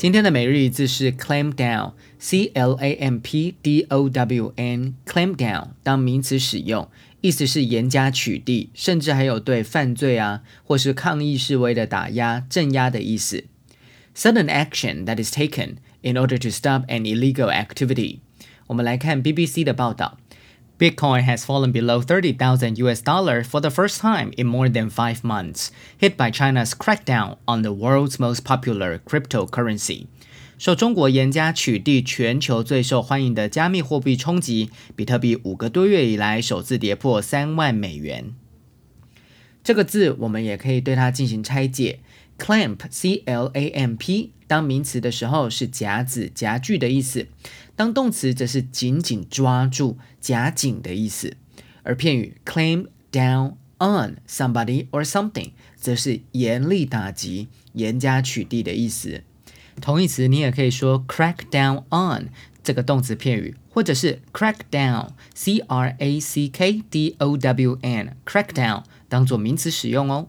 今天的每日一字是 clamp down，c l a m p d o w n，clamp down 当名词使用。意思是严加取缔，甚至还有对犯罪啊或是抗议示威的打压、镇压的意思。Sudden action that is taken in order to stop an illegal activity。我们来看 BBC 的报道 ：Bitcoin has fallen below thirty thousand US dollar for the first time in more than five months, hit by China's crackdown on the world's most popular cryptocurrency. 受中国严加取缔，全球最受欢迎的加密货币冲击，比特币五个多月以来首次跌破三万美元。这个字我们也可以对它进行拆解，clamp（c l a m p） 当名词的时候是夹子、夹具的意思； 当动词则是紧紧抓住、夹紧的意思。而片语 claim down on somebody or something 则是严厉打击、严加取缔的意思。同义词你也可以说 crack down on 这个动词片语，或者是 crack down，c r a c k d o w n，crack down 当做名词使用哦。